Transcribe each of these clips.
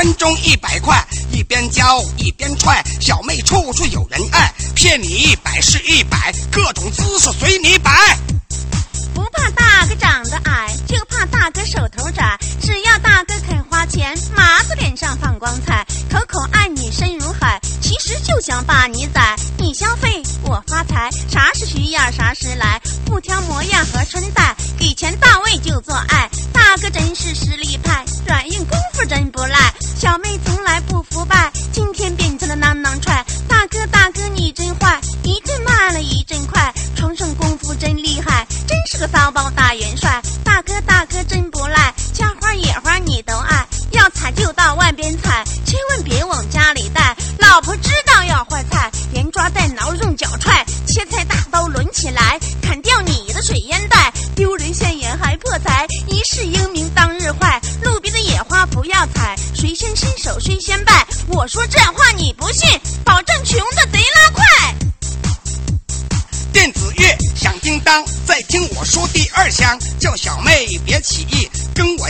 分钟一百块，一边教一边踹，小妹处处有人爱，骗你一百是一百，各种姿势随你摆。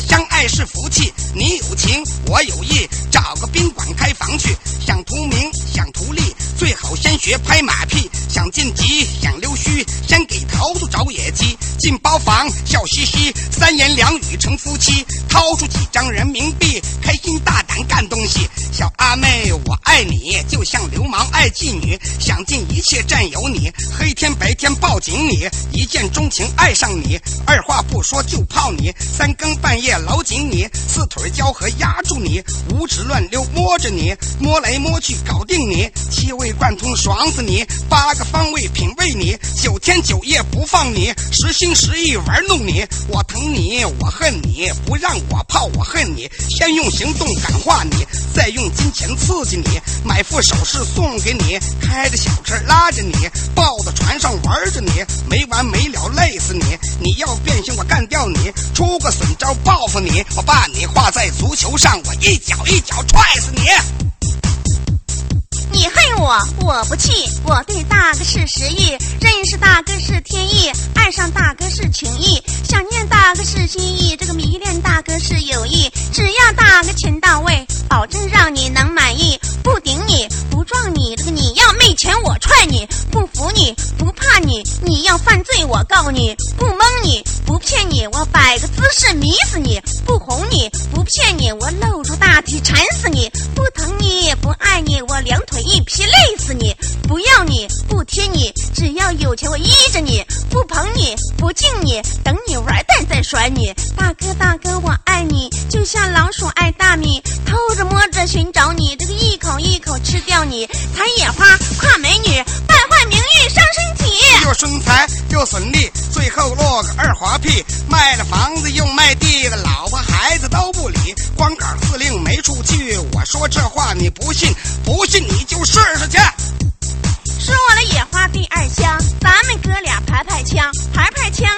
相爱是福气。你有情我有意，找个宾馆开房去。想图名想图利，最好先学拍马屁。想晋级想溜须，先给桃子找野鸡。进包房笑嘻嘻，三言两语成夫妻。掏出几张人民币，开心大胆干东西。小阿妹我爱你，就像流氓爱妓女，想尽一切占有你，黑天白天抱紧你，一见钟情爱上你，二话不说就泡你，三更半夜搂紧你，四腿交合压住你，五指乱溜摸着你，摸来摸去搞定你，七味贯通爽死你，八个方位品味你，九天九夜不放你，实心实意玩弄你，我疼你我恨你，不让我泡我恨你，先用行动感化你，再用金钱刺激你，买副首饰送给你，开着小车拉着你，抱到船上玩着你，没完没了累死你。你要变心我干掉你，出个损招报复你，我把你画在足球上，我一脚一脚踹死你。你恨我，我不气。我对大哥是实意，认识大哥是天意，爱上大哥是情意，想念大哥是心意，这个迷恋大哥是友谊。只要大哥钱到位，保证让你能满意。不顶你，不撞你，这个你要没钱我踹你，不服你，不怕你，你要犯罪我告你，不蒙你，不骗你，我摆个姿势迷死你，不哄你，不骗你，我露出大体馋死你，不疼你不爱你，我两腿一劈累死你，不要你不贴你，只要有钱我依着你，不捧你不敬你，等你玩蛋再甩你。大哥大哥我爱你，就像老鼠爱大米，偷着摸着寻找你，这个一口一口吃掉你，采野花夸美女，败坏名誉伤身体。又身材又损利，最后落个二滑屁，卖了房子又卖地的，老婆孩子都不理，光杆司令没处去。我说这话你不信，不信你就试试去。说完了野花第二枪，咱们哥俩排排枪，排排枪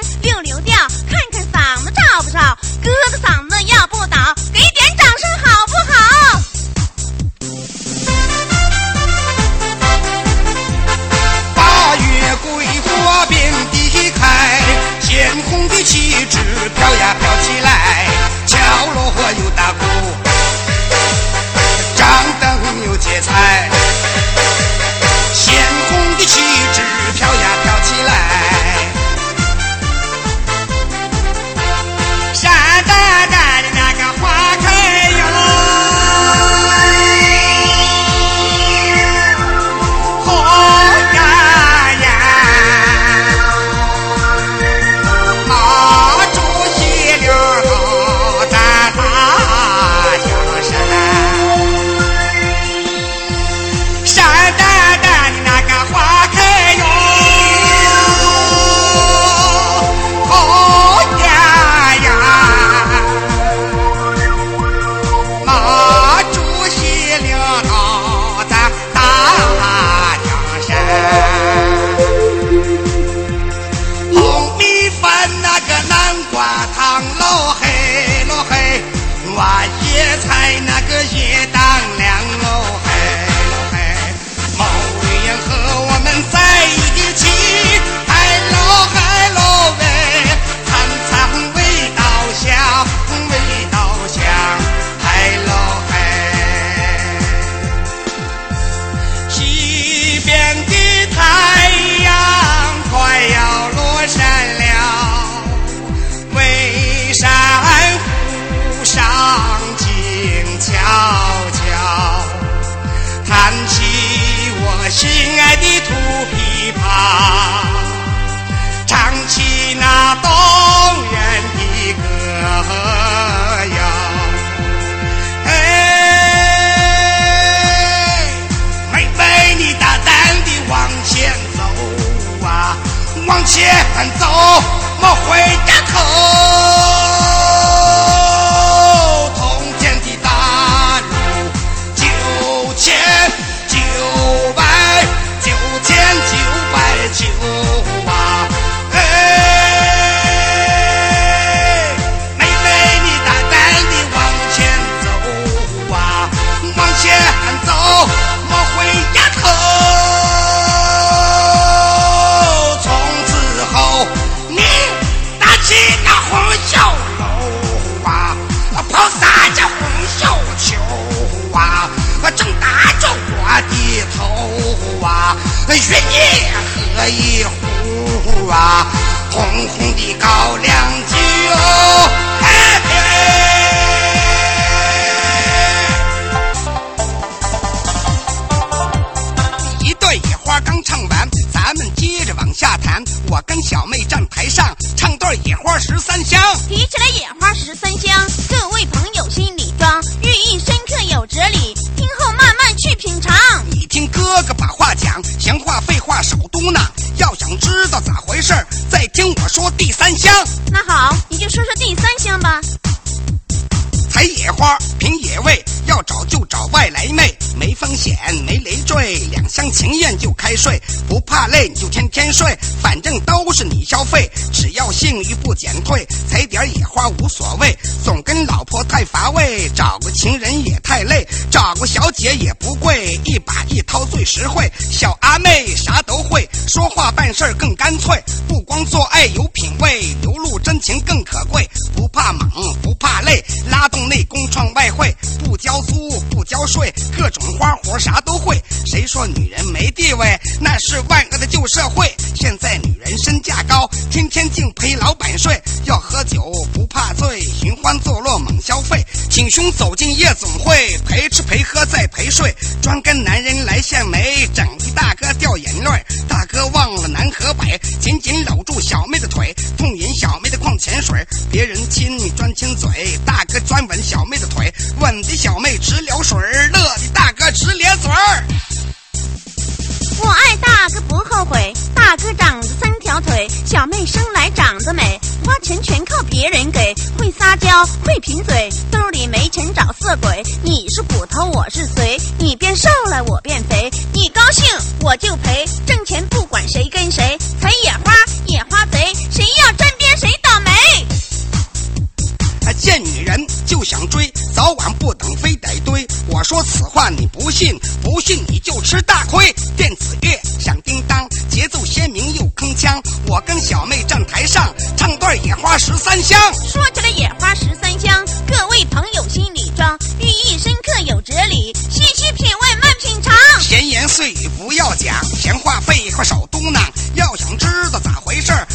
我说此话你不信，不信你就吃大亏。电子乐响叮当，节奏鲜明又铿锵。我跟小妹站台上，唱段野花十三香。说起来野花十三香，各位朋友心里装，寓意深刻有哲理，细细品味慢品尝。闲言碎语不要讲，闲话废话少嘟囔。要想知道咋回事儿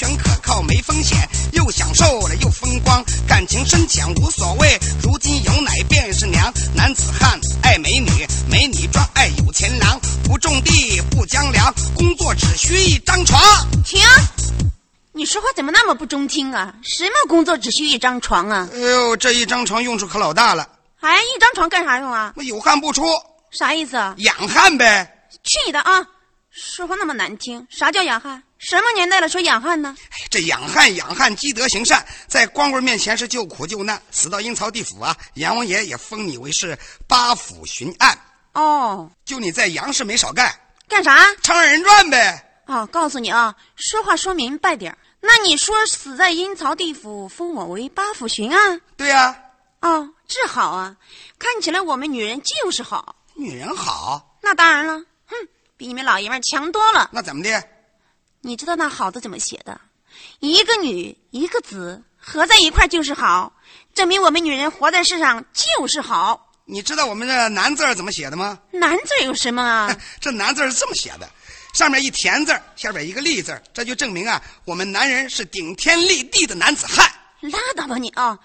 全可靠没风险，又享受了又风光，感情深浅无所谓。如今有奶便是娘，男子汉爱美女，美女专爱有钱郎，不种地不将粮，工作只需一张床。停！你说话怎么那么不中听啊？什么工作只需一张床啊？哎呦，这一张床用处可老大了，哎，一张床干啥用啊？我有汗不出，啥意思啊？养汗呗。去你的啊！说话那么难听，啥叫养汉？什么年代了说养汉呢？哎这养汉养汉积德行善，在光棍面前是救苦救难，死到阴曹地府啊！阎王爷也封你为是八府巡按，哦，就你在杨氏没少干，干啥？唱二人转呗。哦，告诉你啊，说话说明白点儿。那你说死在阴曹地府，封我为八府巡按？对呀、哦，这好啊！看起来我们女人就是好。女人好，那当然了，哼，比你们老爷们儿强多了。那怎么的？你知道那好字怎么写的？一个女，一个子，合在一块儿就是好，证明我们女人活在世上就是好。你知道我们这男字儿怎么写的吗？男字有什么啊？这男字儿是这么写的，上面一田字儿，下边一个立字儿，这就证明啊，我们男人是顶天立地的男子汉。拉倒吧你啊！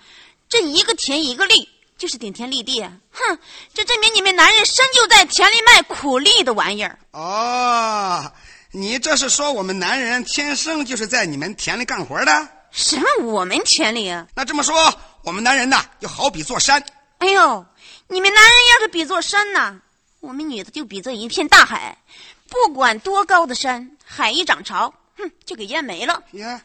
这一个田一个地，就是顶天立地。哼，这证明你们男人生就在田里卖苦力的玩意儿。哦，你这是说我们男人天生就是在你们田里干活的？什么我们田里啊？那这么说，我们男人呢，就好比座山，哎呦，你们男人要是比座山呐，我们女的就比作一片大海。不管多高的山，海一涨潮，哼，就给淹没了。呀，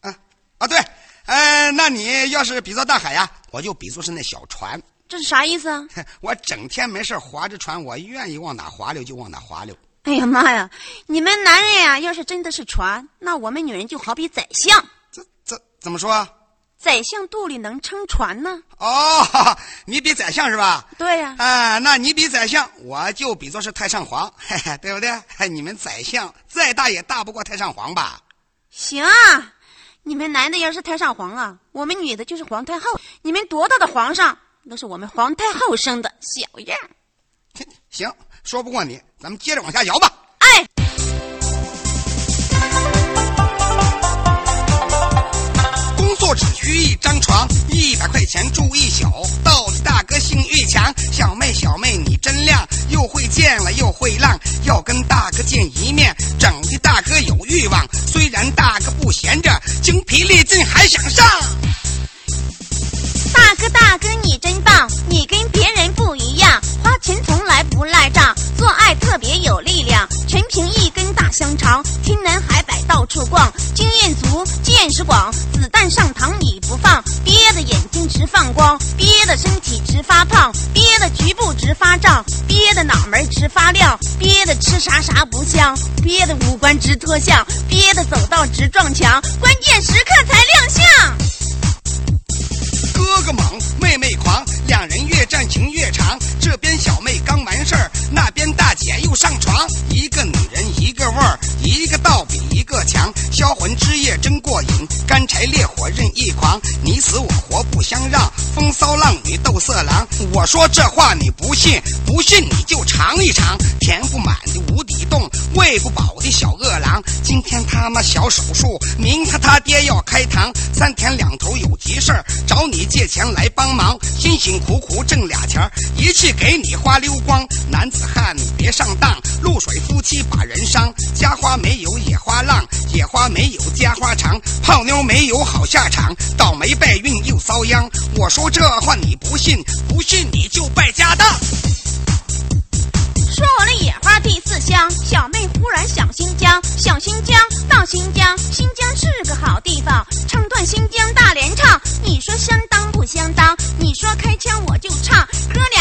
啊啊对，呃，那你要是比作大海呀，我就比作是那小船。这是啥意思啊？我整天没事划着船，我愿意往哪划溜就往哪划溜。哎呀妈呀！你们男人呀，要是真的是船，那我们女人就好比宰相。这这怎么说啊？宰相肚里能撑船呢？哦，你比宰相是吧？对呀、啊，那你比宰相，我就比作是太上皇，嘿嘿，对不对？你们宰相再大也大不过太上皇吧？行啊，你们男的要是太上皇啊，我们女的就是皇太后。你们多大的皇上，都是我们皇太后生的小样。行，说不过你，咱们接着往下摇吧。只需一张床，一百块钱住一宿。道理大哥性欲强，小妹小妹你真亮，又会见了又会浪，要跟大哥见一面，整的大哥有欲望。虽然大哥不闲着，精疲力尽还想上。大哥大哥你真棒，你跟别人不一样，花钱从来不赖账，做爱特别有力量，全凭一根大香肠，天南海北到处逛，经验足，见识广，子弹上膛你不放，憋的眼睛直放光，憋的身体直发胖，憋的局部直发胀，憋的脑门直发亮，憋的吃啥啥不香，憋的五官直脱相，憋的走道直撞墙，关键时刻才亮相。哥哥猛，妹妹狂，两人越战情越长。这边小妹刚完事儿，那边大姐又上床。一个女人一个味儿，一个倒比强。销魂之夜真过瘾，干柴烈火任意狂，你死我活不相让。风骚浪女斗色狼，我说这话你不信，不信你就尝一尝。填不满的无底洞，喂不饱的小饿狼。今天他妈小手术，明天他爹要开膛。三天两头有急事儿，找你借钱来帮忙，辛辛苦苦挣俩钱儿，一气给你花溜光。男子汉你别上当，露水夫妻把人伤。家花没有野花浪，野花没有家花长，泡妞没有好下场，倒霉败运又遭殃。我说这话你不信，不信你就败家当。说完了野花第四香，小妹忽然想新疆，想新疆到新疆，新疆是个好地方，唱段新疆大联唱。你说相当不相当？你说开腔我就唱，哥俩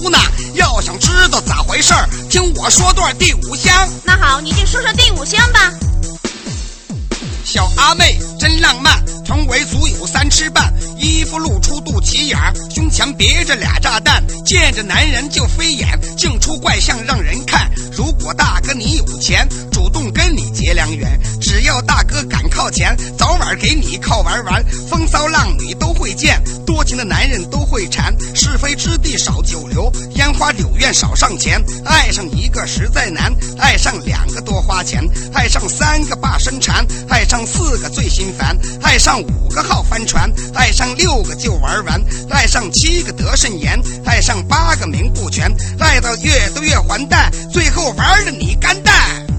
嘟囔。要想知道咋回事儿，听我说段第五香。那好，你就说说第五香吧。小阿妹真浪漫，臀围足有三尺半，衣服露出肚脐眼儿，胸前别着俩炸弹，见着男人就飞眼，净出怪相让人看。如果大哥你有钱，主动跟你结良缘，只要大哥敢靠前，早晚给你靠玩完。风骚浪女都会见，多情的男人都会缠，是非之地少久留，烟花柳院少上前。爱上一个实在难，爱上两个多花钱，爱上三个怕生缠，爱上四个最心烦，爱上五个好翻船，爱上六个就玩完，爱上七个得肾炎，爱上八个名不全，爱到越多越还蛋，最后玩的你干蛋。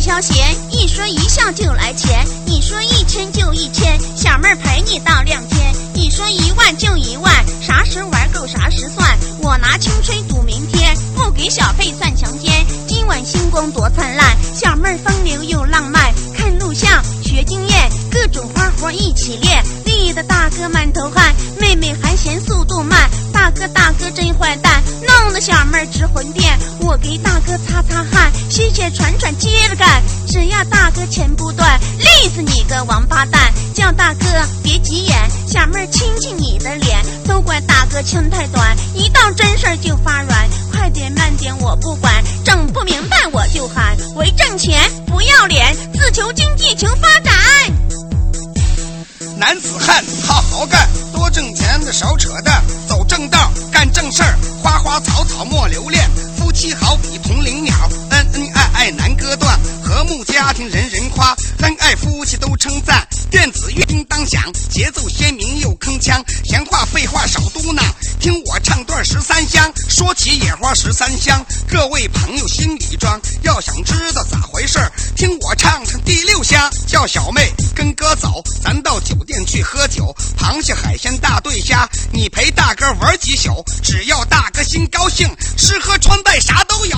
消闲，一说一笑就来钱。你说一千就一千，小妹儿陪你到亮天。你说一万就一万，啥时玩够啥时算。我拿青春赌明天，不给小费算强奸。今晚星光多灿烂，小妹儿风流又浪漫。看录像学经验，各种花活一起练。立的大哥满头汗，妹妹还嫌速度慢。大哥大哥真坏蛋，弄得小妹儿直混电。我给大哥擦擦汗，谢谢传传接着干。只要大哥钱不断，累死你个王八蛋！叫大哥别急眼，小妹儿亲亲你的脸。都怪大哥枪太短，一到真事儿就发软。快点慢点我不管，整不明白我就喊。为挣钱不要脸，自求经济求发展。男子汉好好干，多挣钱的少扯淡，走正道干正事儿，花花草草莫留恋。夫妻好比同林鸟，恩恩爱爱难割断，和睦家庭人人夸，恩爱夫妻都称赞。电子乐叮当响，节奏鲜明又铿锵，闲话废话少嘟囔，听我唱段十三香。说起野花十三香，各位朋友心里装。要想知道咋回事，听我唱唱第六香。叫小妹跟哥走，咱到酒，螃蟹、海鲜、大对虾，你陪大哥玩几宿，只要大哥心高兴，吃喝穿戴啥都有。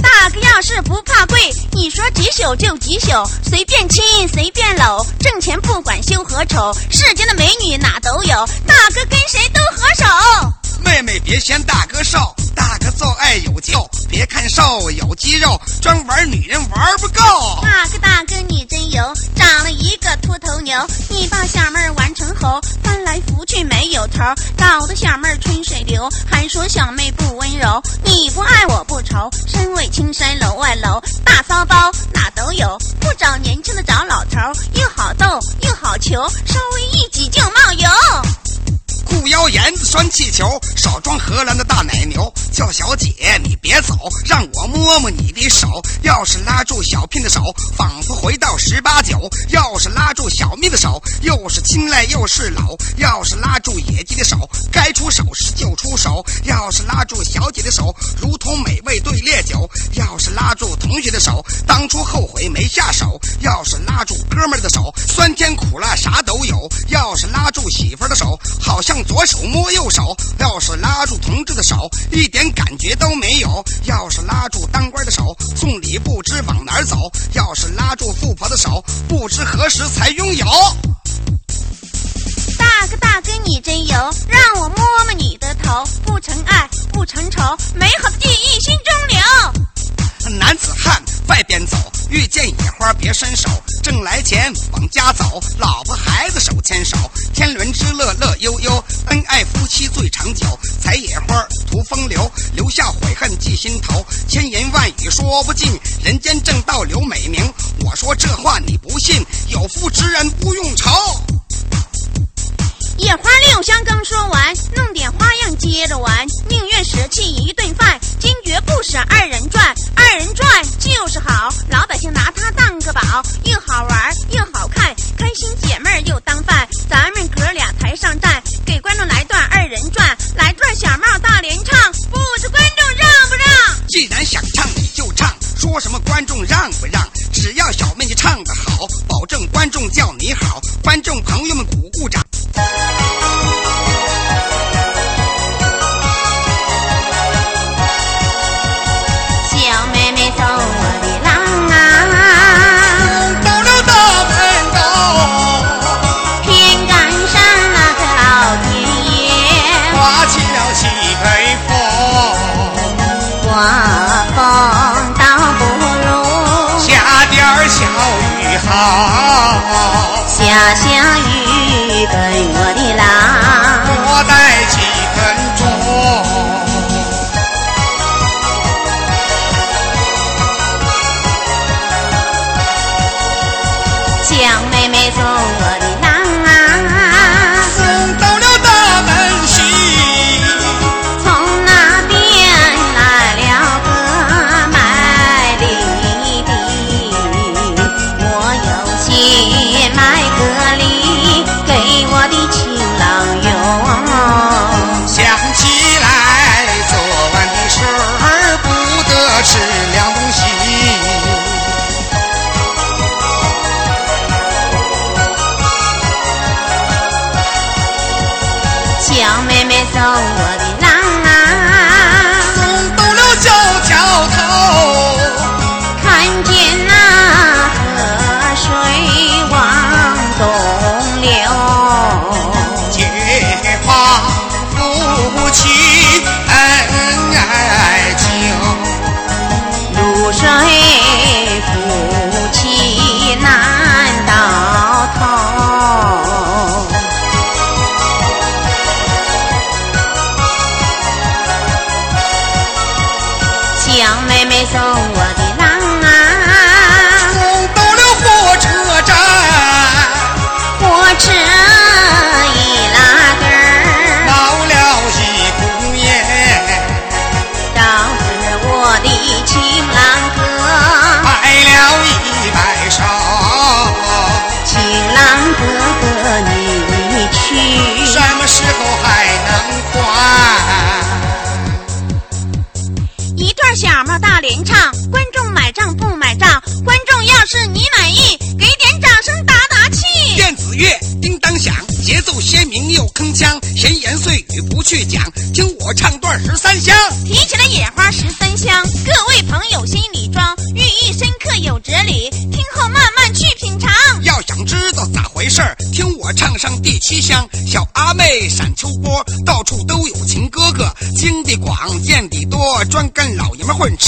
大哥要是不怕贵，你说几宿就几宿，随便亲随便搂，挣钱不管羞和丑，世间的美女哪都有，大哥跟谁都合手。妹妹别嫌大哥瘦，大哥做爱有节奏，别看瘦有肌肉，专玩女人玩不够。大哥大哥你真油，长了一个秃头牛，你把小妹儿玩成猴，翻来覆去没有头，搞得小妹儿春水流，还说小妹不温柔。你不爱我不愁，身为青山楼外楼，大骚包哪都有，不找年轻的找老头，又好逗又好求，稍微拴气球，少装荷兰的大奶牛。叫小姐你别走，让我摸摸你的手。要是拉住小聘的手，仿佛回到十八九；要是拉住小蜜的手，又是青睐又是老；要是拉住野鸡的手，该出手时就出手；要是拉住小姐的手，如同美味对烈酒；要是拉住同学的手，当初后悔没下手；要是拉住哥们儿的手，酸甜苦辣啥都有；要是拉住媳妇儿的手，好像左手摸右右手；要是拉住同志的手，一点感觉都没有；要是拉住当官的手，送礼不知往哪儿走；要是拉住富婆的手，不知何时才拥有。大哥大哥你真油，让我摸摸你的头，不成爱不成仇，美好的记忆心中留。男子汉外边走，遇见野花别伸手，挣来钱往家走，老婆孩子手牵手，天伦之乐乐悠悠，恩爱夫妻最长久。采野花图风流，留下悔恨记心头，千言万语说不尽，人间正道留美名。我说这话你不信，有福之人不用愁。野花六香刚说完，弄点花样接着玩，宁愿舍弃一顿饭，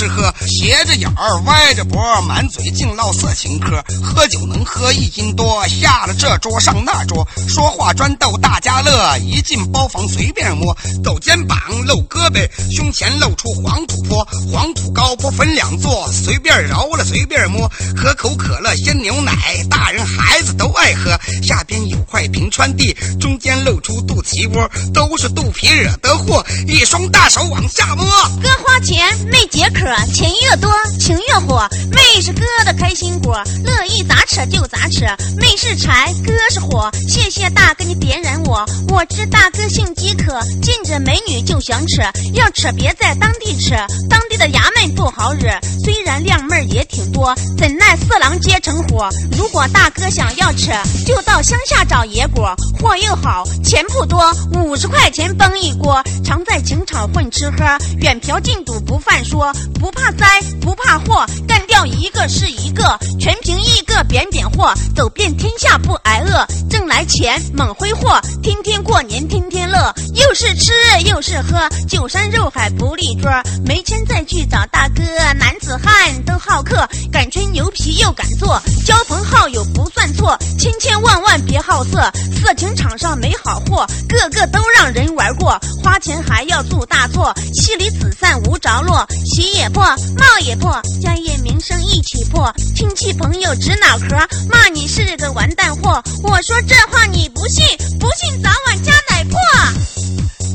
吃喝，斜着眼儿，歪着脖，满嘴净唠色情嗑，喝酒能喝一斤多，下了这桌上那桌，说话专逗大家乐，一进包房随便摸，抖肩膀露胳膊，胸前露出黄土坡，黄土高坡分两座，随便揉了随便摸，可口可乐鲜牛奶，大人孩子都爱喝。下边有块平川地，中间露出肚脐窝，都是肚皮惹的祸，一双大手往下摸。哥花钱没解渴，钱越多情越火。妹是哥的开心果，乐意咋扯就咋扯。妹是柴，哥是火。谢谢大哥你点燃我，我知大哥性饥渴，见着美女就想扯。要扯别在当地扯，当地的衙门不好惹。虽然靓妹也挺多，怎奈色狼结成伙。如果大哥想要扯，就到乡下找野果，货又好，钱不多，五十块钱崩一锅。常在情场混吃喝，远嫖近赌不犯说，不怕灾不怕祸，干掉一个是一个，全凭一个扁扁货，走遍天下不挨饿，挣来钱猛挥霍，天天过年天天乐，又是吃又是喝，酒山肉海不立桌，没钱再去找大哥，男子汉都好客，敢吹牛皮又敢做，交朋好友不算错，千千万万别好色，色情场上没好货，个个都让人玩过，花钱还要做大错，妻离子散无着落，喜也破，帽也破，家业名声一起破，亲戚朋友直脑壳，骂你是个完蛋货。我说这话你不信，不信早晚加奶破。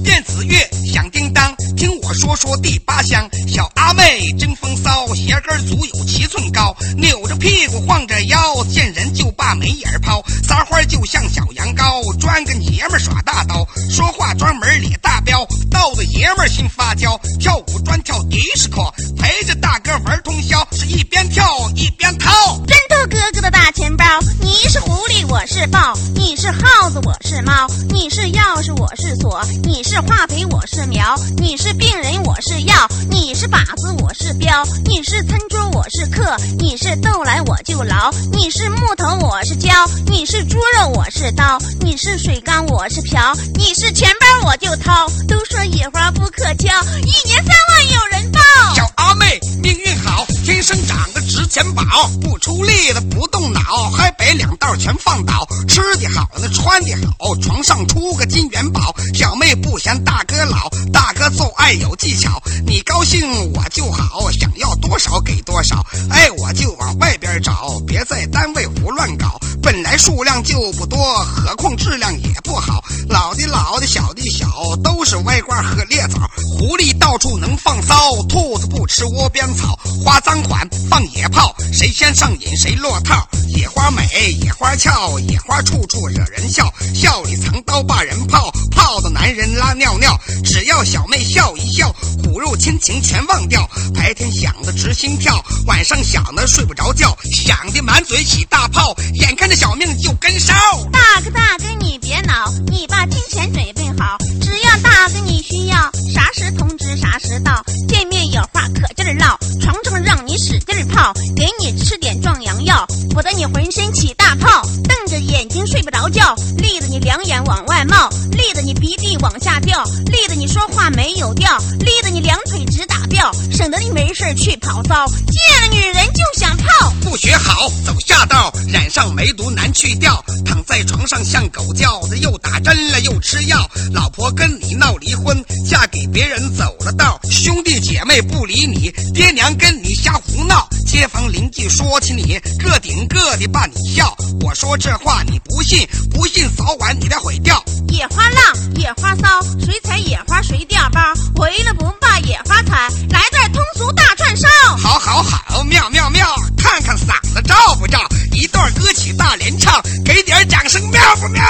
电子乐响叮当，听我说说第八香。小阿妹真风骚，鞋跟足有七寸高，扭着屁股晃着腰，见人就把眉眼抛，撒花就像小羊羔，专跟爷们耍大刀，说话专门咧大彪，逗的爷们儿心发焦。跳舞专跳迪斯科，陪着大哥玩通宵，是一边跳一边掏。真逗哥哥的大钱包，你是狐狸我是豹，你是耗子我是猫，你是钥匙我是锁，你是化肥我是苗，你是病人我是药，你是靶子我是镖，你是餐桌我是客，你是豆来我就牢，你是木头我是胶，你是猪肉我是刀，你是水缸我是瓢，你是钱包我就掏。都说野花不可敲，一年三万有人报。小阿妹命运好，天生长得值钱宝，不出力的不动脑，海北两道全放倒。吃的好，那穿的好，床上出个金元宝。小妹不嫌大哥老，大哥做爱有技巧。你高兴我就好，想要多少给多少。爱，我就往外边找，别在单位胡乱搞。本来数量就不多，何况质量也不好。老的老的，小的小，都是歪瓜和裂枣。狐狸到处能放骚，兔子不吃窝边草。花赃款放野炮，谁先上瘾谁落套。野花美，野花俏，野花处处惹人笑。笑里藏刀把人泡，泡的男人拉尿尿。只要小妹笑一笑，骨肉亲情全忘掉。白天想的直心跳，晚上想的睡不着觉，想的满嘴起大泡，眼看着小命就跟烧。大哥大哥你别恼，你把金钱准备好，只要大哥你需要，啥时通知啥时到。见面有话可劲儿唠，床上让你使劲儿泡，给你吃点壮阳药，不得你浑身起大泡，瞪着眼睛睡不着觉，立得你两眼往外冒，立得你鼻涕往下掉，立得你说话没有调，立得你两腿直打吊，省得你没事去跑骚，见了女人就想泡。不学好，走下道，染上梅毒难去掉。躺在床上像狗叫，这又打针了又吃药。老婆跟你闹离婚，嫁给别人走了道。兄弟姐妹不理你，爹娘跟你瞎胡闹。街坊邻居说起你，个顶个的把你笑。我说这话你不信，不信早晚你得毁掉。野花浪，野花骚，谁采野花谁掉包。回了不把野花采，来段通俗大串烧。好好好，妙妙妙，看看嗓子照不照？一段歌曲大联唱，给点掌声，妙不妙？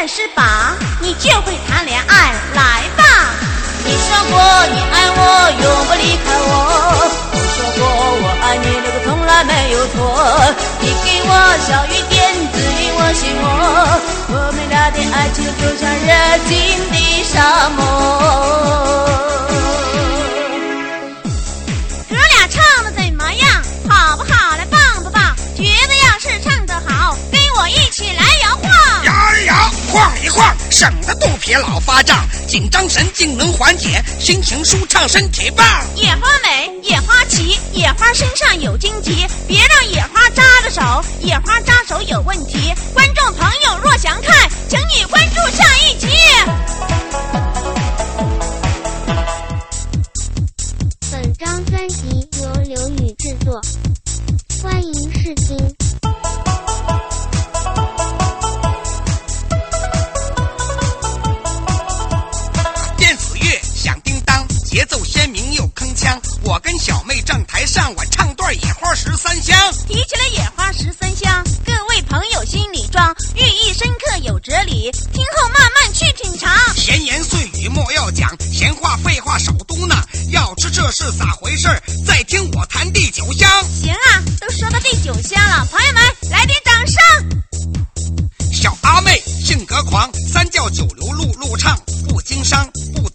三十八，你就会谈恋爱，来吧！你说过你爱我，永不离开我。我说过我爱你，那个从来没有错。你给我小雨点。滋润我心窝，我们俩的爱情就像热情的沙漠。晃一晃，省得肚皮老发胀。紧张神经能缓解，心情舒畅，身体棒。野花美，野花齐，野花身上有荆棘，别让野花扎着手，野花扎手有问题。观众朋友若想看，请你关注下一集。本张专辑由刘宇制作，欢迎试听。我跟小妹站台上，我唱段野花十三香。提起了野花十三香，各位朋友心里装，寓意深刻有哲理，听后慢慢去品尝。闲言碎语莫要讲，闲话废话少嘟囔。要知这是咋回事再听我弹第九香。行啊，都说到第九香了，朋友们来点掌声。小阿妹性格狂，三教九流路路唱，不经商不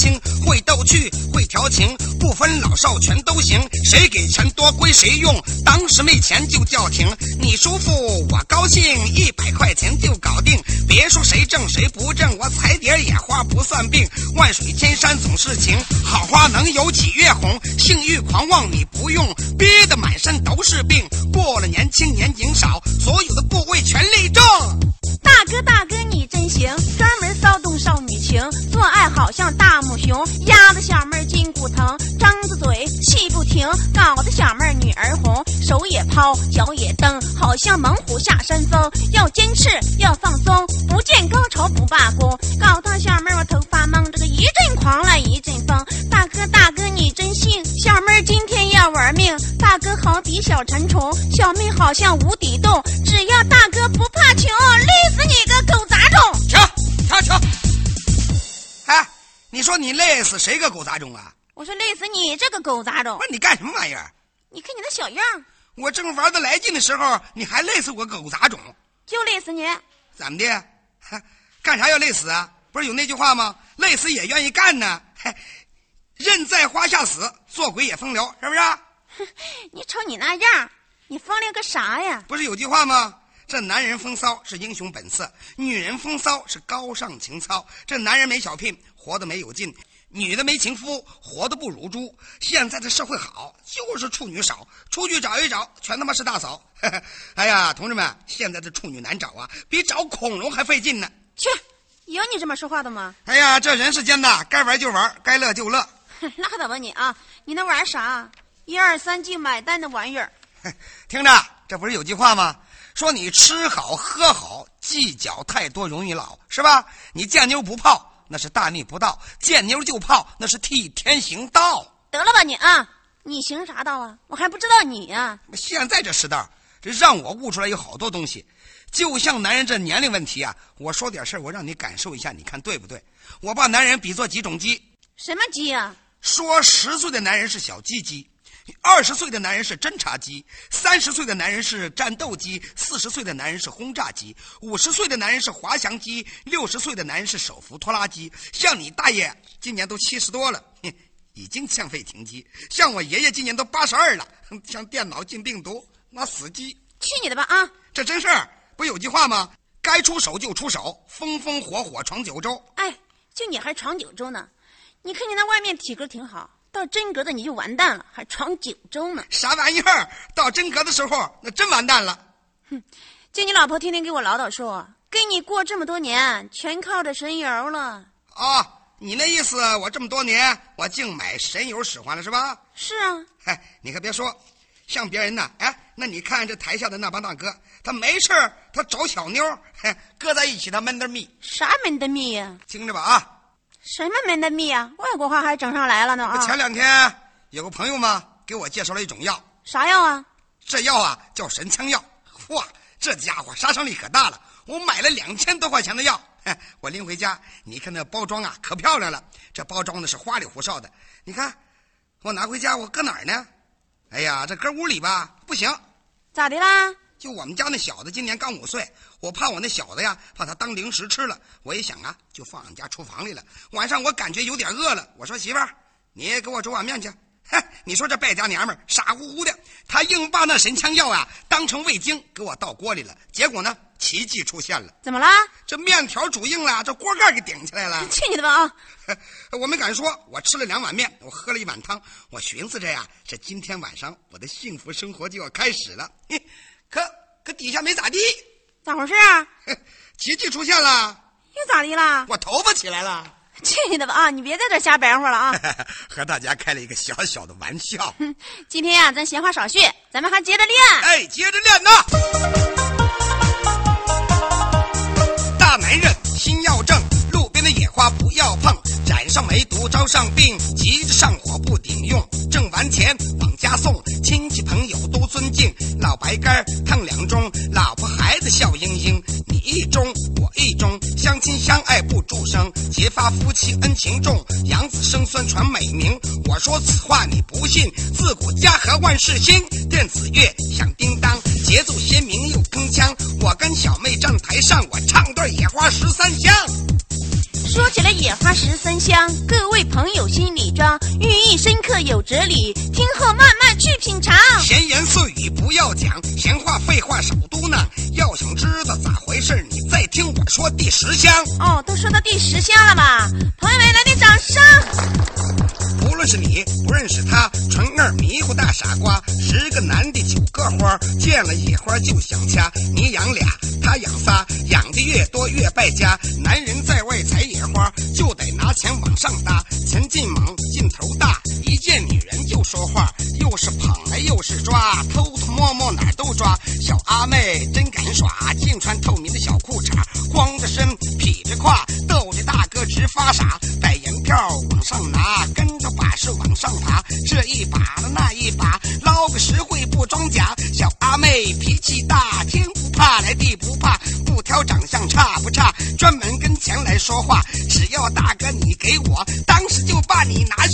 轻，会逗趣。会调情不分老少全都行，谁给钱多归谁用。当时没钱就叫停，你舒服我高兴，一百块钱就搞定。别说谁挣谁不挣，我采点野花不算病。万水千山总是情，好花能有几月红？性欲狂妄你不用，憋得满身都是病。过了年轻年景少，所有的部位全力重。大哥大哥你真行，专门骚动少女情，做爱好像大母熊，压得小妹儿筋骨疼，张着嘴气不停，搞得小妹儿女儿红，手也抛，脚也蹬，好像猛虎下山峰，要坚持要放松，不见高潮不罢工，搞得小妹儿我头发懵，这个一阵狂来一阵风。大哥大哥你真信，小妹儿今天要玩命，大哥好比小馋虫，小妹好像无底洞，你说你累死谁个狗杂种啊？我说累死你这个狗杂种！不是你干什么玩意儿？你看你那小样我正玩的来劲的时候，你还累死我狗杂种？就累死你！怎么的？干啥要累死啊？不是有那句话吗？累死也愿意干呢。人在花下死，做鬼也风流，是不是？你瞅你那样，你风流个啥呀？不是有句话吗？这男人风骚是英雄本色，女人风骚是高尚情操。这男人没小聘，活得没有劲；女的没情夫，活得不如猪。现在的社会好，就是处女少，出去找一找，全他妈是大嫂。哎呀，同志们，现在这处女难找啊，比找恐龙还费劲呢。去，有你这么说话的吗？哎呀，这人世间呐，该玩就玩，该乐就乐。那可怎么你啊？你那玩啥？一二三，句买单的玩意儿。听着，这不是有句话吗？说你吃好喝好，计较太多容易老，是吧？你见妞不泡，那是大逆不道；见妞就泡，那是替天行道。得了吧你啊！你行啥道啊？我还不知道你呀、现在这时代，这让我悟出来有好多东西。就像男人这年龄问题啊，我说点事儿，我让你感受一下，你看对不对？我把男人比作几种鸡，什么鸡呀、说十岁的男人是小鸡鸡，二十岁的男人是侦察机，三十岁的男人是战斗机，四十岁的男人是轰炸机，五十岁的男人是滑翔机，六十岁的男人是手扶拖拉机。像你大爷今年都七十多了，哼已经枪废停机；像我爷爷今年都八十二了，哼像电脑进病毒，那死机。去你的吧啊！这真事儿，不有句话吗？该出手就出手，风风火火闯九州。哎，就你还闯九州呢？你看你那外面体格挺好，到真格的你就完蛋了，还闯九州呢。啥玩意儿？到真格的时候，那真完蛋了。哼就你老婆天天给我唠叨说，跟你过这么多年，全靠着神油了。啊、你那意思，我这么多年我净买神油使唤了是吧？是啊，哎，你可别说，像别人呢，哎，那你看这台下的那帮大哥，他没事儿他找小妞儿，嘿，搁在一起他闷得密，啥闷得密呀、听着吧啊！什么门的蜜啊、外国话还整上来了呢啊！前两天有个朋友嘛，给我介绍了一种药，啥药啊？这药啊叫神枪药，哇，这家伙杀伤力可大了。我买了两千多块钱的药，嘿我拎回家，你看那包装啊，可漂亮了。这包装的是花里胡哨的，你看，我拿回家我搁哪儿呢？哎呀，这搁屋里吧不行，咋的啦？就我们家那小子今年刚五岁，我怕我那小子呀，怕他当零食吃了。我一想啊，就放俺家厨房里了。晚上我感觉有点饿了，我说媳妇儿，你给我煮碗面去。哼，你说这败家娘们儿傻乎乎的，她硬把那神枪药啊当成味精给我倒锅里了。结果呢，奇迹出现了，怎么啦？这面条煮硬了，这锅盖给顶起来了。去你的吧啊！我没敢说，我吃了两碗面，我喝了一碗汤，我寻思着呀，这今天晚上我的幸福生活就要开始了。嘿 可可底下没咋地，咋回事啊？奇迹出现了，又咋的了？我头发起来了，去你的吧啊！你别在这瞎白活了啊！和大家开了一个小小的玩笑。今天呀、咱闲话少叙，咱们还接着练。哎，接着练呐！大男人心要正，路边的野花不要碰，染上梅毒招上病，急着上火不顶用，挣完钱往家送，亲戚朋友都尊敬，老白干烫两盅，老婆孩子笑盈盈，你一盅我一盅，相亲相爱不祝生，结发夫妻恩情重，养子生孙传美名。我说此话你不信，自古家和万事兴，电子乐响叮当，节奏鲜明又铿锵。我跟小妹站台上，我唱段野花十三香。说起来野花十三香，各位朋友心里装，寓意深刻有哲理，听后慢慢去品尝。闲言碎语不要讲，闲话废话少嘟囔。要想知道咋回事，你再听我说第十香。哦，都说到第十香了吧？朋友们，来点掌声！不论是你不认识他，纯二迷糊大傻瓜，十个男的九个花，见了野花就想掐。你养俩，他养仨，养的越多越败家。男人在外采花，就得拿钱往上搭，钱劲猛，劲头大，一见女人就说话，又是捧来又是抓，偷偷摸摸哪都抓。小阿妹真敢耍，净穿透明的小裤衩，光着身劈着胯，逗着大哥直发傻。百元票往上拿，跟着把式往上爬，这一把说话。只要大哥你给我，当时就把你拿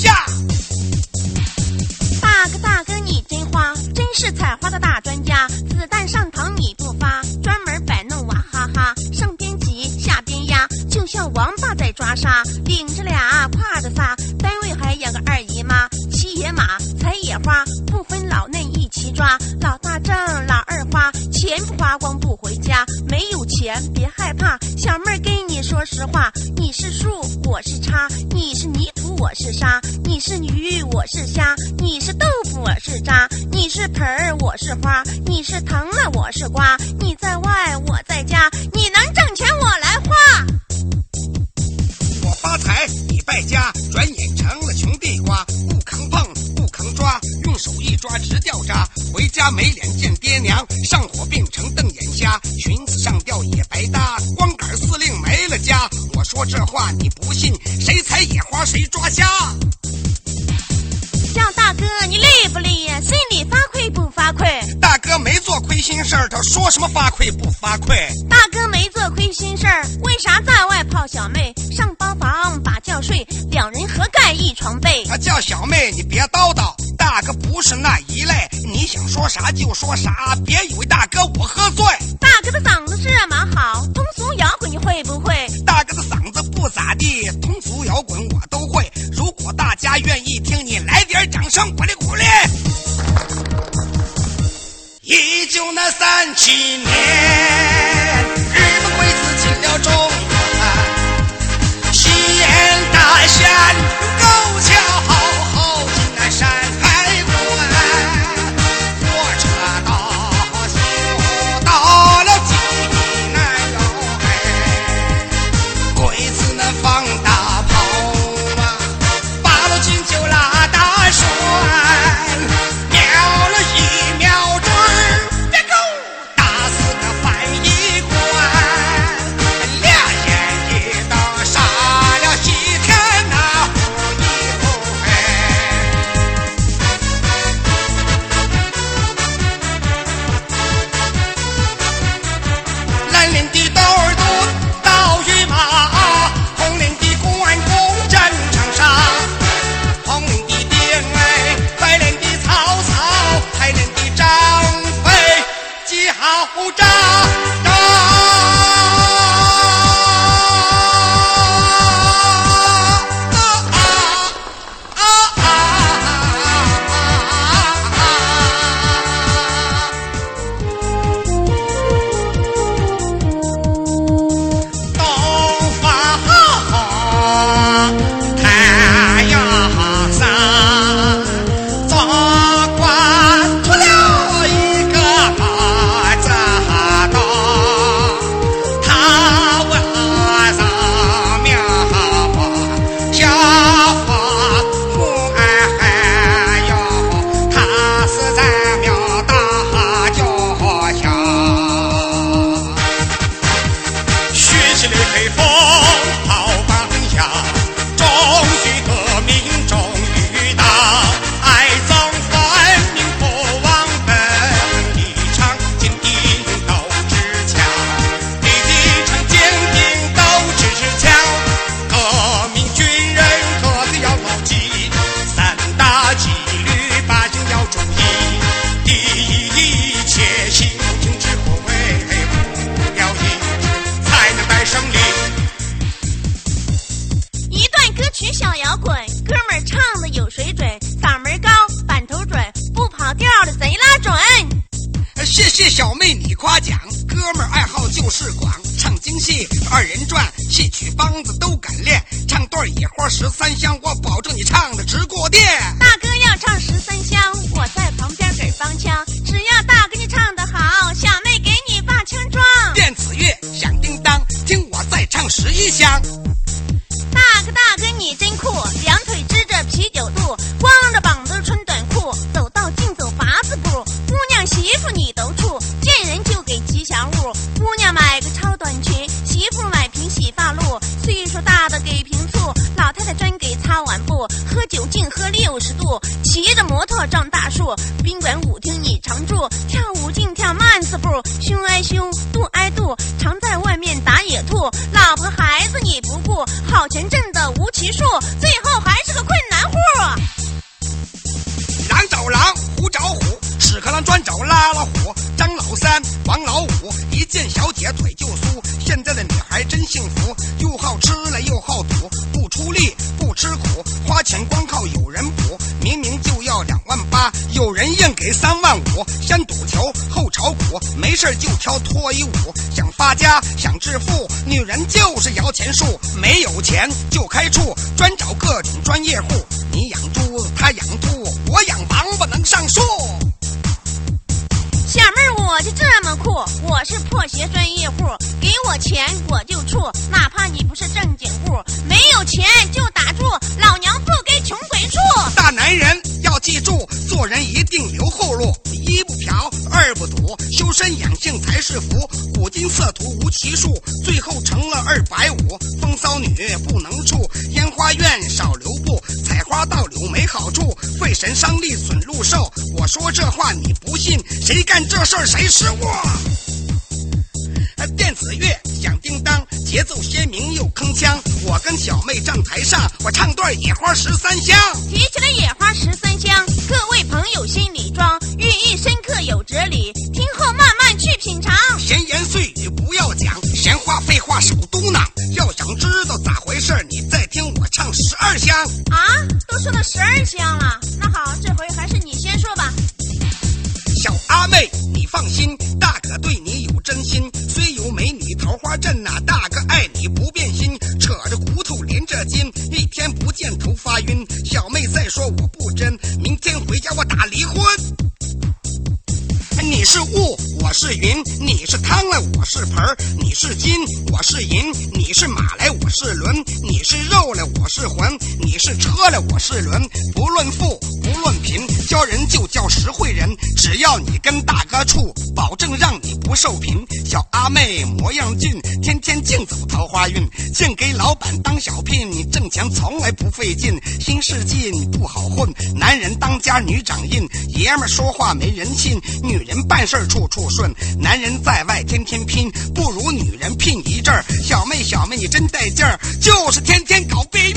是轮；你是肉来，我是魂；你是车来，我是轮。不论富，不论贫，交人就叫实惠人。只要你跟大哥处，保证让你不受贫。小阿妹模样俊，天天净走桃花运，净给老板当小聘，你挣钱从来不费劲。新世纪你不好混，男人当家女掌印，爷们说话没人信，女人办事处处顺，男人在外天天拼，不如女人拼一阵儿。小妹小妹你真带劲儿，就是天天搞避孕。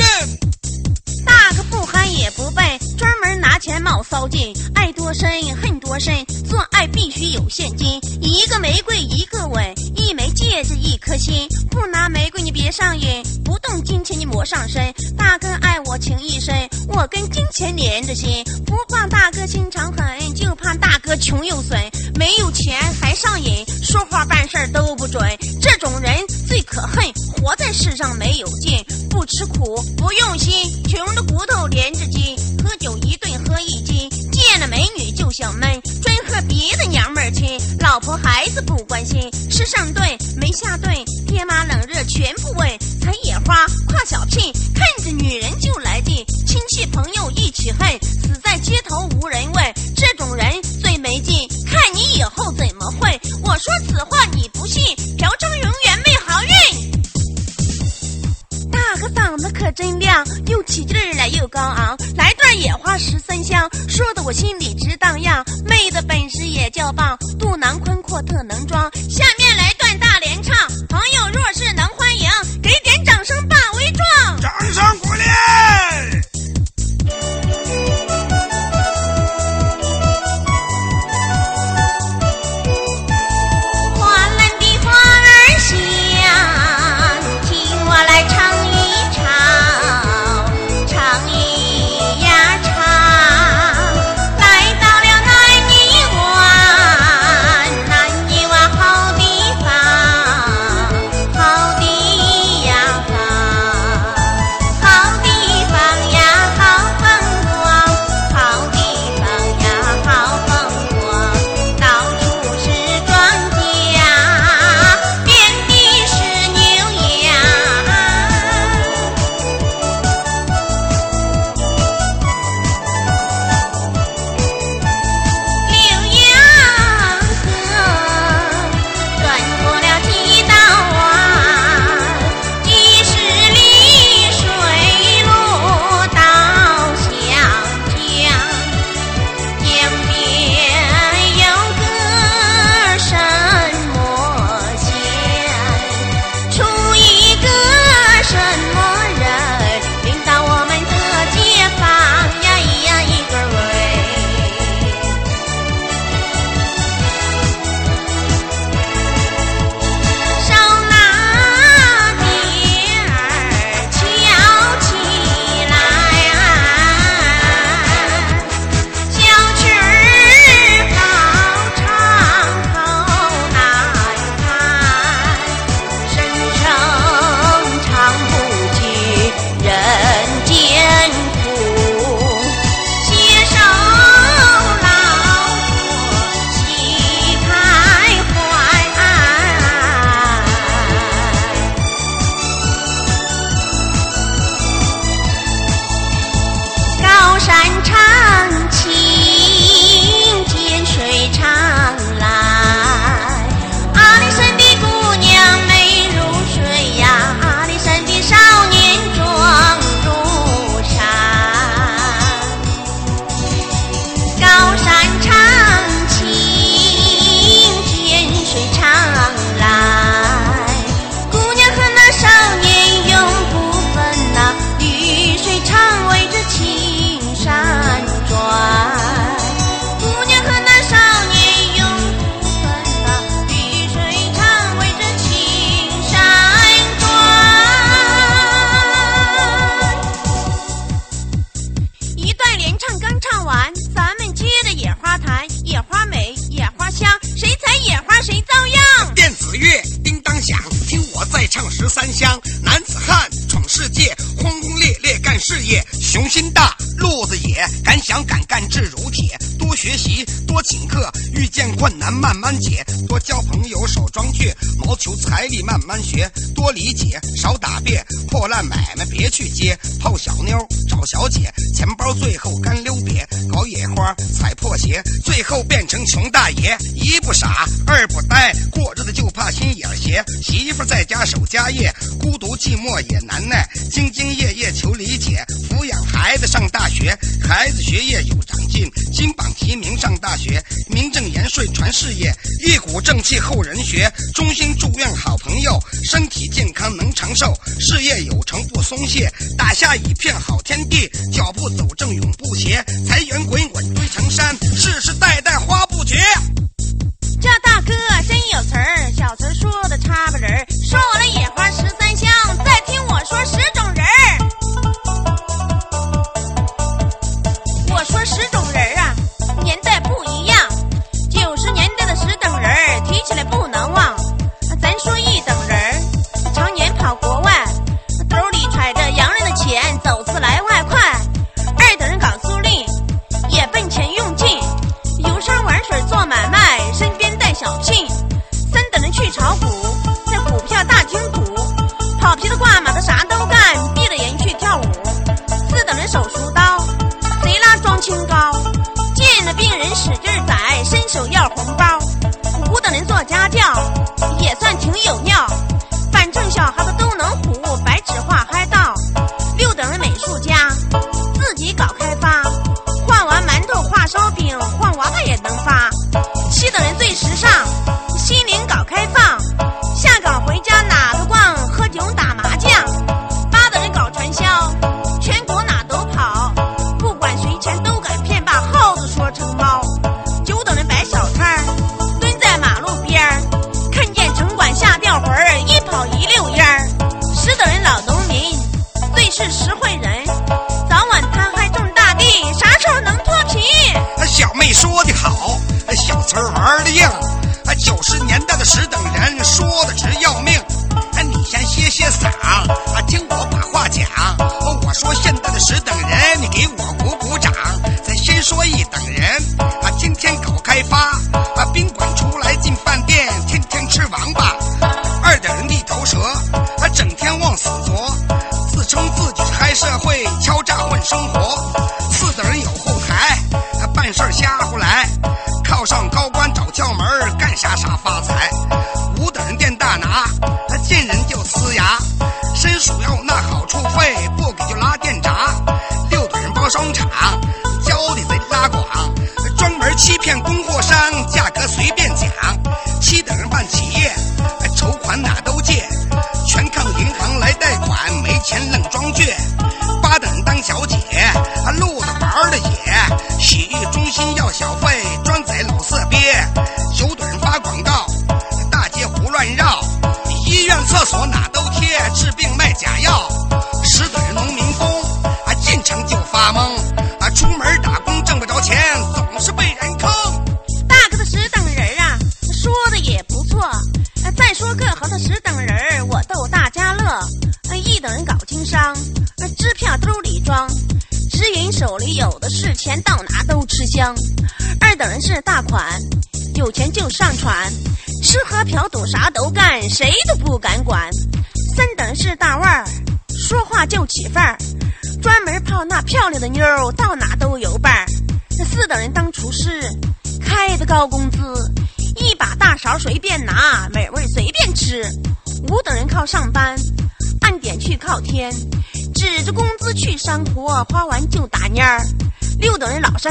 大哥不憨也不笨，专门拿钱冒骚劲，爱多深恨多深，做爱必须有现金，一个玫瑰一个吻，一枚戒指一颗心，不拿玫瑰你别上瘾，不动金钱你莫上身。大哥爱我情意深，我跟金钱连着心，不怕大哥心肠狠，就怕大哥穷又损，没有钱还上瘾，说话办事都不准，这种人最可恨，活在世上没有劲，不吃苦不用心，穷的骨头连着筋，喝酒一顿喝一斤，见了美女就想闷，专和别的娘们儿亲，老婆孩子不关心，吃上顿没下顿，天妈冷热全不问，采野花挎小聘，看着女人就来，戚朋友一起恨，死在街头无人问，这种人最没劲，看你以后怎么混。我说此话你不信，嫖娼永远没好运。大哥嗓子可真亮，又起劲儿来又高昂，来段野花十三香，说的我心里直荡漾。妹的本事也叫棒，肚腩宽阔特能装。下面来段大连唱，朋友若是多学习多请客遇见困难慢慢解多交朋友少装倔谋求财力慢慢学多理解少打辩。破烂买卖别去接泡小妞找小姐钱包最后干溜瘪搞野花踩破鞋最后变成穷大爷一不傻二不呆过日子就怕心眼斜媳妇在家守家业孤独寂寞也难耐兢兢业业求理解抚养孩子上大学孩子学业有长进金榜提名上大学，名正言顺传事业，一股正气后人学。衷心祝愿好朋友身体健康能长寿，事业有成不松懈，打下一片好天地，脚步走正永不斜，财源滚滚堆成山，世世代代花不绝。这大哥真有词儿，小词儿说的差不人儿，说完了野花十三香，再听我说十。这挂满的啥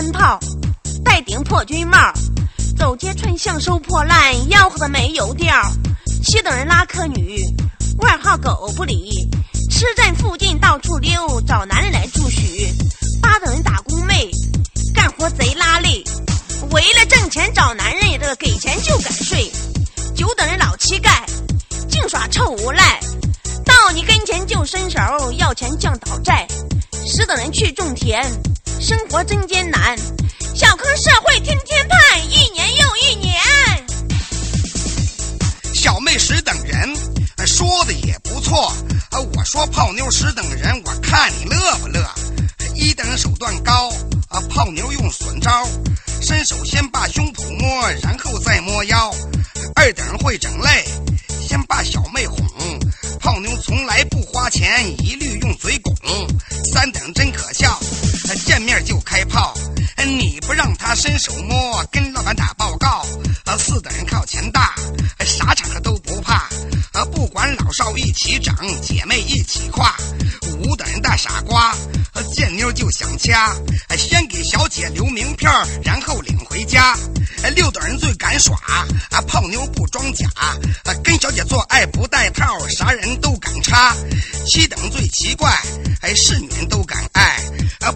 三套，戴顶破军帽，走街串巷收破烂，吆喝的没油调，七等人拉客女，外号狗不理。说泡妞十等人，我看你乐不乐？一等手段高啊，泡妞用损招，伸手先把胸脯摸，然后再摸腰。二等会整累，先把小妹哄。泡妞从来不花钱，一律用嘴拱。三等真可笑，见面就开炮，你不让他伸手摸，跟老板打报告。四等靠钱大，老少一起整，姐妹一起夸。五等人大傻瓜，见妞就想掐，先给小姐留名片，然后领回家。六等人最敢耍，泡妞不装假，跟小姐做爱不带套，啥人都敢插。七等最奇怪，哎，是女人都敢爱，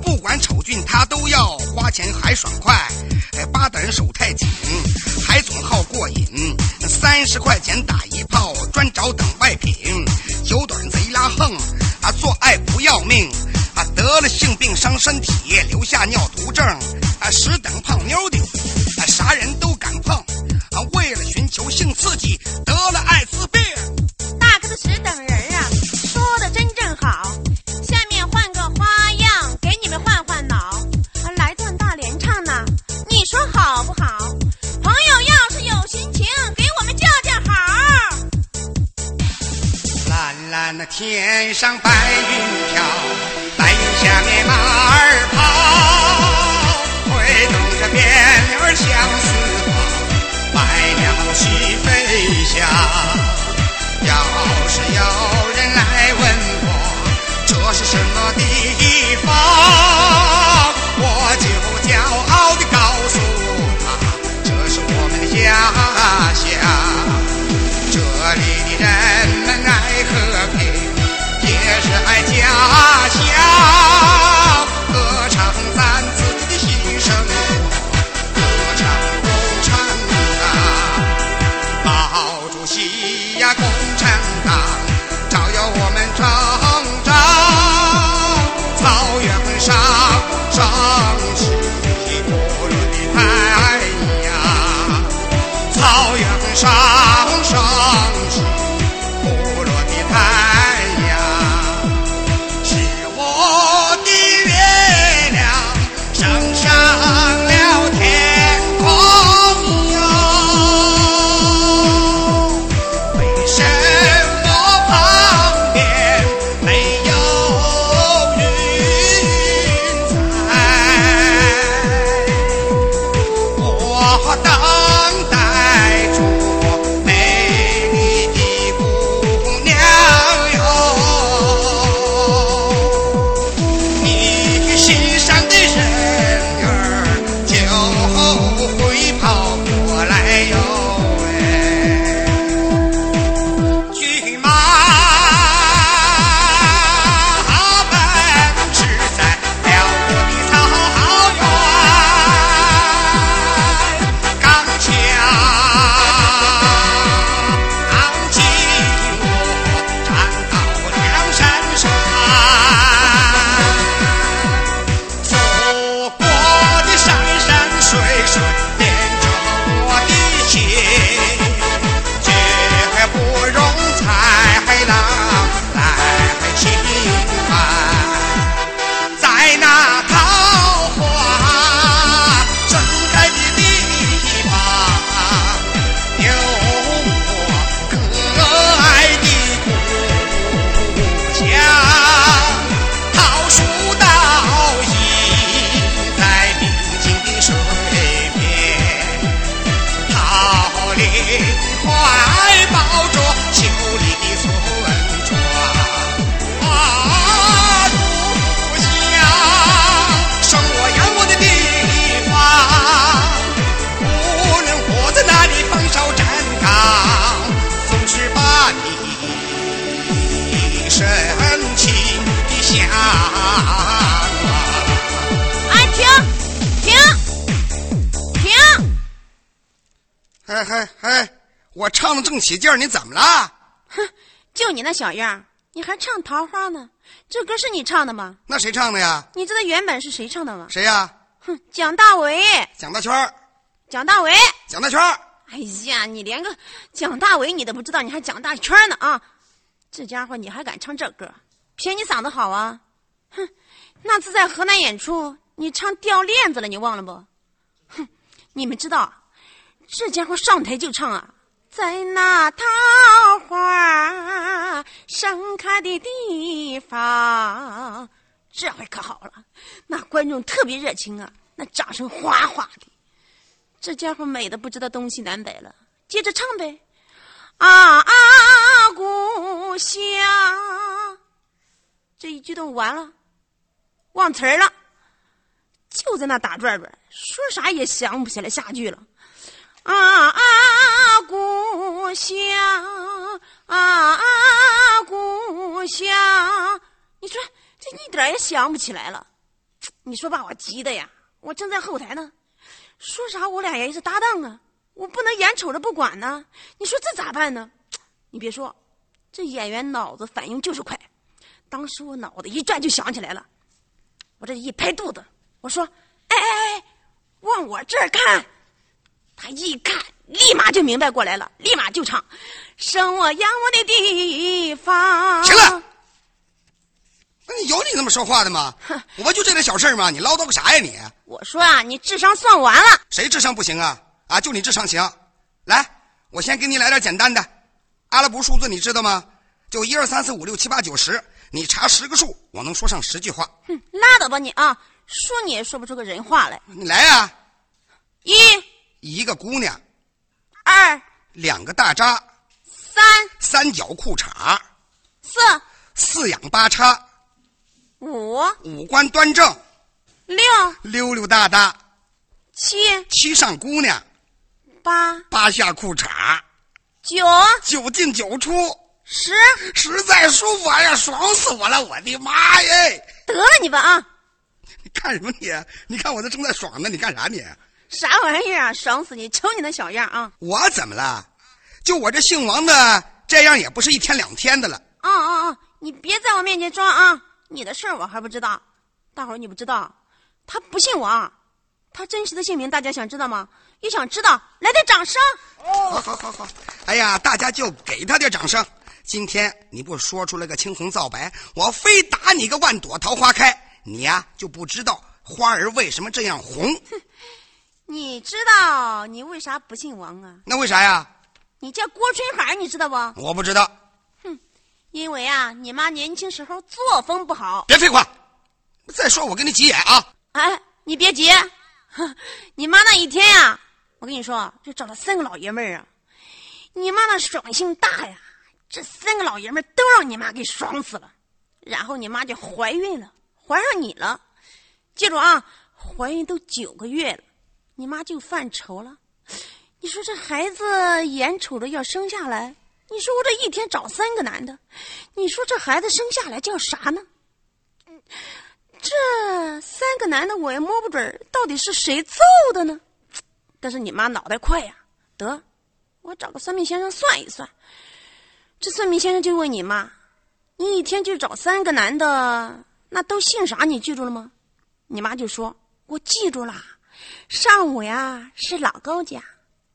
不管丑俊他都要花钱还爽快。八等人手太紧，还总好过瘾，十块钱打一炮，专找等外品。九短贼拉横，啊，做爱不要命，啊，得了性病伤身体，留下尿毒症。啊，十等胖妞的，啊，啥人都敢碰，啊，为了寻求性刺激，蓝蓝天上白云飘，白云下面马儿跑，挥动着鞭儿相思跑，百鸟齐飞翔。要是有人来问我这是什么地方，我就骄傲地告诉他，这是我们的家乡。笑歌唱咱自己的新生活歌唱共产党毛主席呀共产党照耀我们成长草原上升起不落的太阳草原上升起起劲儿，你怎么了？哼，就你那小样儿，你还唱桃花呢？这歌是你唱的吗？那谁唱的呀？你知道原本是谁唱的吗？谁呀？哼，蒋大为，蒋大圈儿，蒋大为。蒋大圈儿。哎呀，你连个蒋大为你都不知道，你还蒋大圈呢啊！这家伙你还敢唱这歌？凭你嗓子好啊！哼，那次在河南演出，你唱掉链子了，你忘了不？哼，你们知道，这家伙上台就唱啊，在那桃花盛开的地方。这回可好了，那观众特别热情啊，那掌声哗哗的。这家伙美的不知道东西南北了，接着唱呗。啊，故乡！这一句都完了，忘词儿了，就在那打转转，说啥也想不起来下句了。啊，故乡！啊，故乡！你说这一点也想不起来了，你说把我急的呀！我正在后台呢，说啥我俩也是搭档啊。我不能眼瞅着不管呢，你说这咋办呢？你别说，这演员脑子反应就是快。当时我脑子一转就想起来了，我这一拍肚子，我说：“哎哎哎，往我这儿看。”他一看，立马就明白过来了，立马就唱：“生我养我的地方。”行了，那你有你那么说话的吗？我不就这点小事吗？你唠叨个啥呀你？我说啊，你智商算完了。谁智商不行啊？啊，就你智商行，来，我先给你来点简单的，阿拉伯数字你知道吗？就一二三四五六七八九十，你查十个数，我能说上十句话。哼，拉倒吧你啊，说你也说不出个人话来。你来呀，一一个姑娘，二。两个大扎，三。三角裤衩，四。四仰八叉，五。五官端正，六。溜溜达达，七。七上姑娘，八。八下裤衩，九。九进九出，十，实在舒服，哎呀，爽死我了！我的妈耶！得了你吧啊！你看什么你？你看我这正在爽呢，你干啥你？啥玩意儿啊！爽死你！瞅你那小样啊！我怎么了？就我这姓王的这样，也不是一天两天的了。啊啊啊！你别在我面前装啊！你的事儿我还不知道，大伙儿你不知道，他不姓王，他真实的姓名大家想知道吗？也想知道，来点掌声！好好好好，哎呀，大家就给他点掌声。今天你不说出来个青红皂白，我非打你个万朵桃花开。你呀就不知道花儿为什么这样红？你知道你为啥不姓王啊？那为啥呀？你叫郭春海，你知道不？我不知道。哼因为啊，你妈年轻时候作风不好。别废话，再说我跟你急眼啊！哎，你别急，哼 你妈那一天呀，我跟你说，就找了三个老爷们儿啊。你妈那爽性大呀，这三个老爷们儿都让你妈给爽死了。然后你妈就怀孕了，怀上你了。记住啊，怀孕都九个月了，你妈就犯愁了。你说这孩子眼瞅着要生下来，你说我这一天找三个男的，你说这孩子生下来叫啥呢？这三个男的我也摸不准到底是谁揍的呢。但是你妈脑袋快呀，得，我找个算命先生算一算。这算命先生就问你妈：“你一天就找三个男的，那都姓啥？你记住了吗？”你妈就说：“我记住了，上午呀是老高家，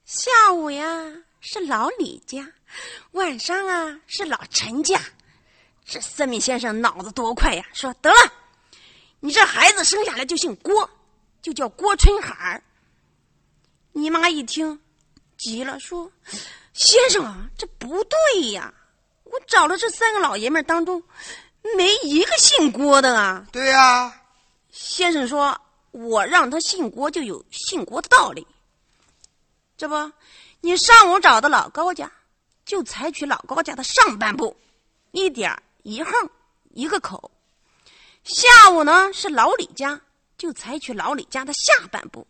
下午呀是老李家，晚上啊是老陈家。”这算命先生脑子多快呀！说得了，你这孩子生下来就姓郭，就叫郭春海儿。你妈一听，急了，说：“先生啊，这不对呀！我找了这三个老爷们当中，没一个姓郭的啊。”对呀、先生说：“我让他姓郭，就有姓郭的道理。这不，你上午找的老高家，就采取老高家的上半部，一点一横一个口；下午呢是老李家，就采取老李家的下半部，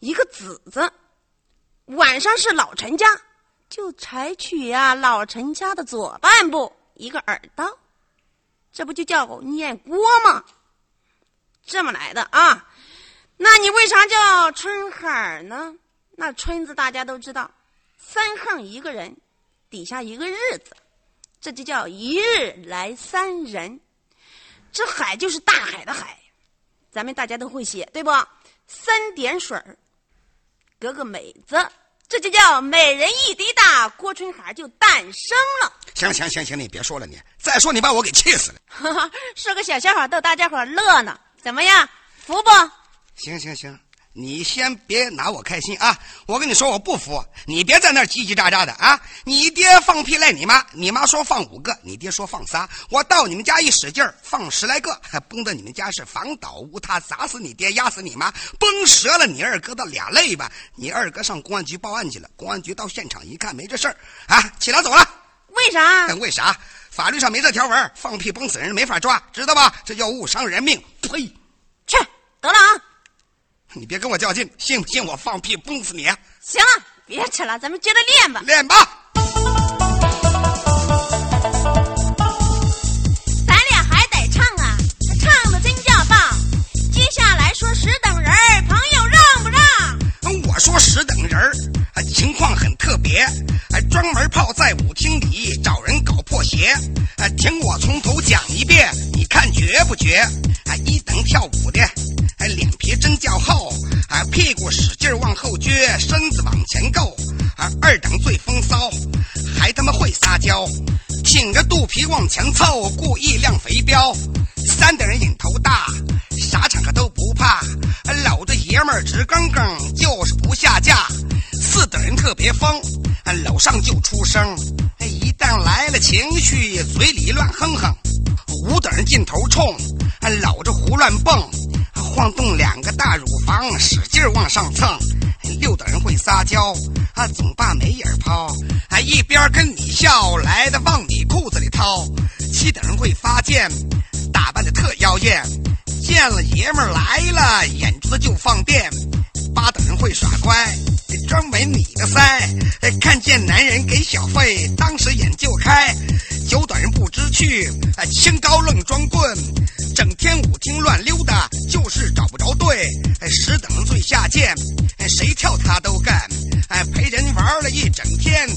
一个子字；晚上是老陈家，就采取呀、老陈家的左半部，一个耳刀。这不就叫念郭吗？这么来的啊？那你为啥叫春海儿呢？那春字大家都知道，三横一个人，底下一个日字，这就叫一日来三人。这海就是大海的海，咱们大家都会写，对不？三点水儿，隔个美字，这就叫美人一滴大，郭春海就诞生了。行行行行，你别说了你，再说你把我给气死了。哈哈，说个小笑话逗大家伙乐呢，怎么样？服不？行行行，你先别拿我开心啊！我跟你说，我不服，你别在那儿叽叽喳喳的啊！你爹放屁赖你妈，你妈说放五个，你爹说放仨，我到你们家一使劲儿放十来个，还 崩的你们家是房倒屋塌，砸死你爹，压死你妈，崩折了你二哥的俩肋巴。你二哥上公安局报案去了，公安局到现场一看没这事儿啊，起来走了。为啥？为啥？法律上没这条文，放屁崩死人没法抓，知道吧？这叫误伤人命。呸！去，得了啊！你别跟我较劲，信不信我放屁崩死你？行了，别扯了，咱们接着练吧。练吧。咱俩还得唱啊，唱的真叫棒。接下来说十等人，朋友让不让？我说十等人儿，情况很特别，专门泡在舞厅里找人搞破鞋。听我从头讲一遍，你看绝不绝？一等跳舞的。哎，脸皮真较厚，啊，屁股使劲往后撅，身子往前够，啊，二等最风骚，还他妈会撒娇，挺着肚皮往前凑，故意亮肥膘。三等人瘾头大，啥场合都不怕，搂着爷们儿直更更，就是。四等人特别疯，搂上就出声，一旦来了情绪，嘴里乱哼哼。五等人劲头冲，搂着胡乱蹦。晃动两个大乳房，使劲往上蹭。六等人会撒娇，啊，总把眉眼抛，啊，一边跟你笑，来的往你裤子里掏。七等人会发贱，打扮的特妖艳，见了爷们来了，眼珠子就放电。八等人会耍乖，专吻你的腮，看见男人给小费，当时眼就开。九等人不知趣，清高愣装棍。整天舞厅乱溜达，就是找不着队。十等人最下贱，谁跳他都干。陪人玩了一整天，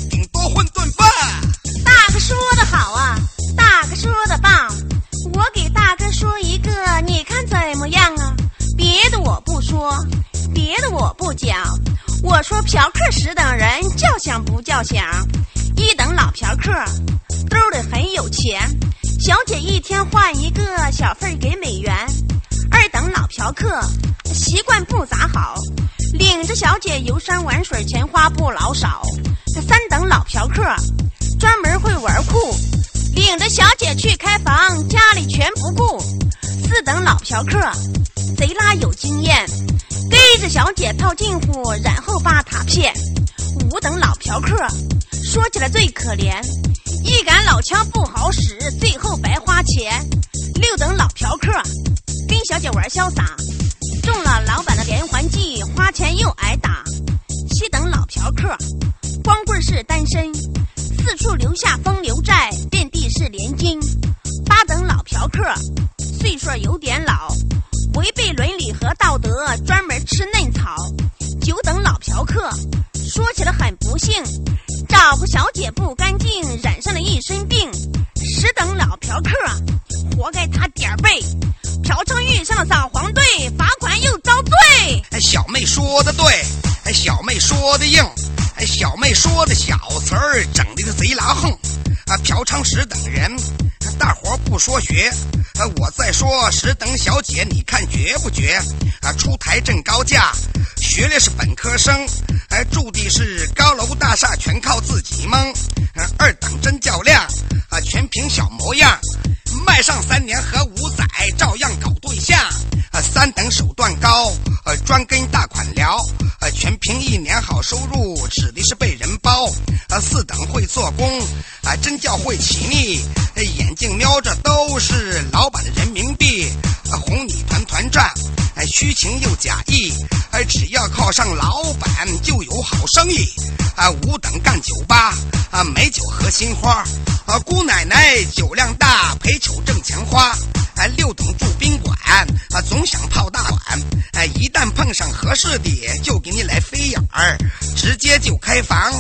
讲。我说嫖客十等人，叫响不叫响？一等老嫖客，兜里很有钱。小姐一天换一个小份给美元，二等老嫖客习惯不咋好，领着小姐游山玩水钱花不老少。三等老嫖客专门会玩酷，领着小姐去开房，家里全不顾。四等老嫖客贼拉有经验，着小姐套近乎，然后把她骗。五等老嫖客说起来最可怜。一杆老枪不好使，最后白花钱。六等老嫖客跟小姐玩潇洒，中了老板的连环计，花钱又挨打。七等老嫖客光棍是单身，四处留下风流债，遍地是连金。八等老嫖客岁数有点老，违背伦理和道德，专门吃嫩草。九等老嫖客说起来很不幸。找个小姐不干净，染上了一身病。十等老嫖客，活该他点儿背。嫖娼遇上了扫黄队，罚款又遭罪。哎小妹说的对，哎小妹说的硬，哎小妹说的小词儿，整的个贼拉横。啊，嫖娼十等人，大伙不说学。啊我再说十等小姐，你看绝不绝？啊，出台正高价，学历是本科生，哎，住的是高楼大厦，全靠自己蒙。二等真较亮，啊，全凭小模样，卖上三年和五载，照样搞对象。啊，三等手段高，呃，专跟大款聊，呃，全凭一年好收入，指的是被人包。啊，四等会做工，啊，真叫会起腻，眼睛瞄着都是老板的人民币，哄你团团转，哎，虚情又假意，哎，只要靠上老板就有好生意。啊，五等干酒吧，啊，美酒和新花，啊，姑奶奶酒量大，陪酒挣钱花。哎，六等住宾馆，啊，总想泡大碗，哎，一旦碰上合适的，就给你来飞眼儿，直接就开房，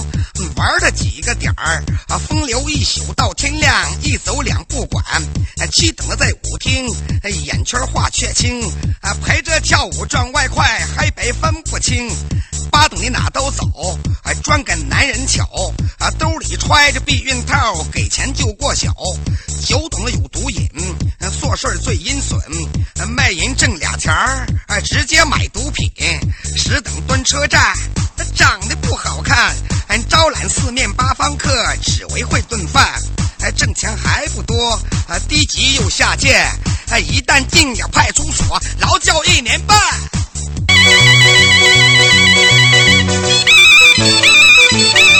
玩的几个点儿，啊，风流一宿到天亮，一走两不管，哎，七等的在舞厅，眼圈画却青，啊，陪着跳舞赚外快，黑白分不清。八等的哪都走，啊，专跟男人巧，啊，兜里揣着避孕套，给钱就过小。九等的有毒瘾，做事最阴损，卖淫挣俩钱儿，啊，直接买毒品。十等蹲车站，长得不好看，招揽四面八方客，只为会顿饭。哎，挣钱还不多，啊，低级又下贱，哎，一旦进了派出所，劳教一年半。thank you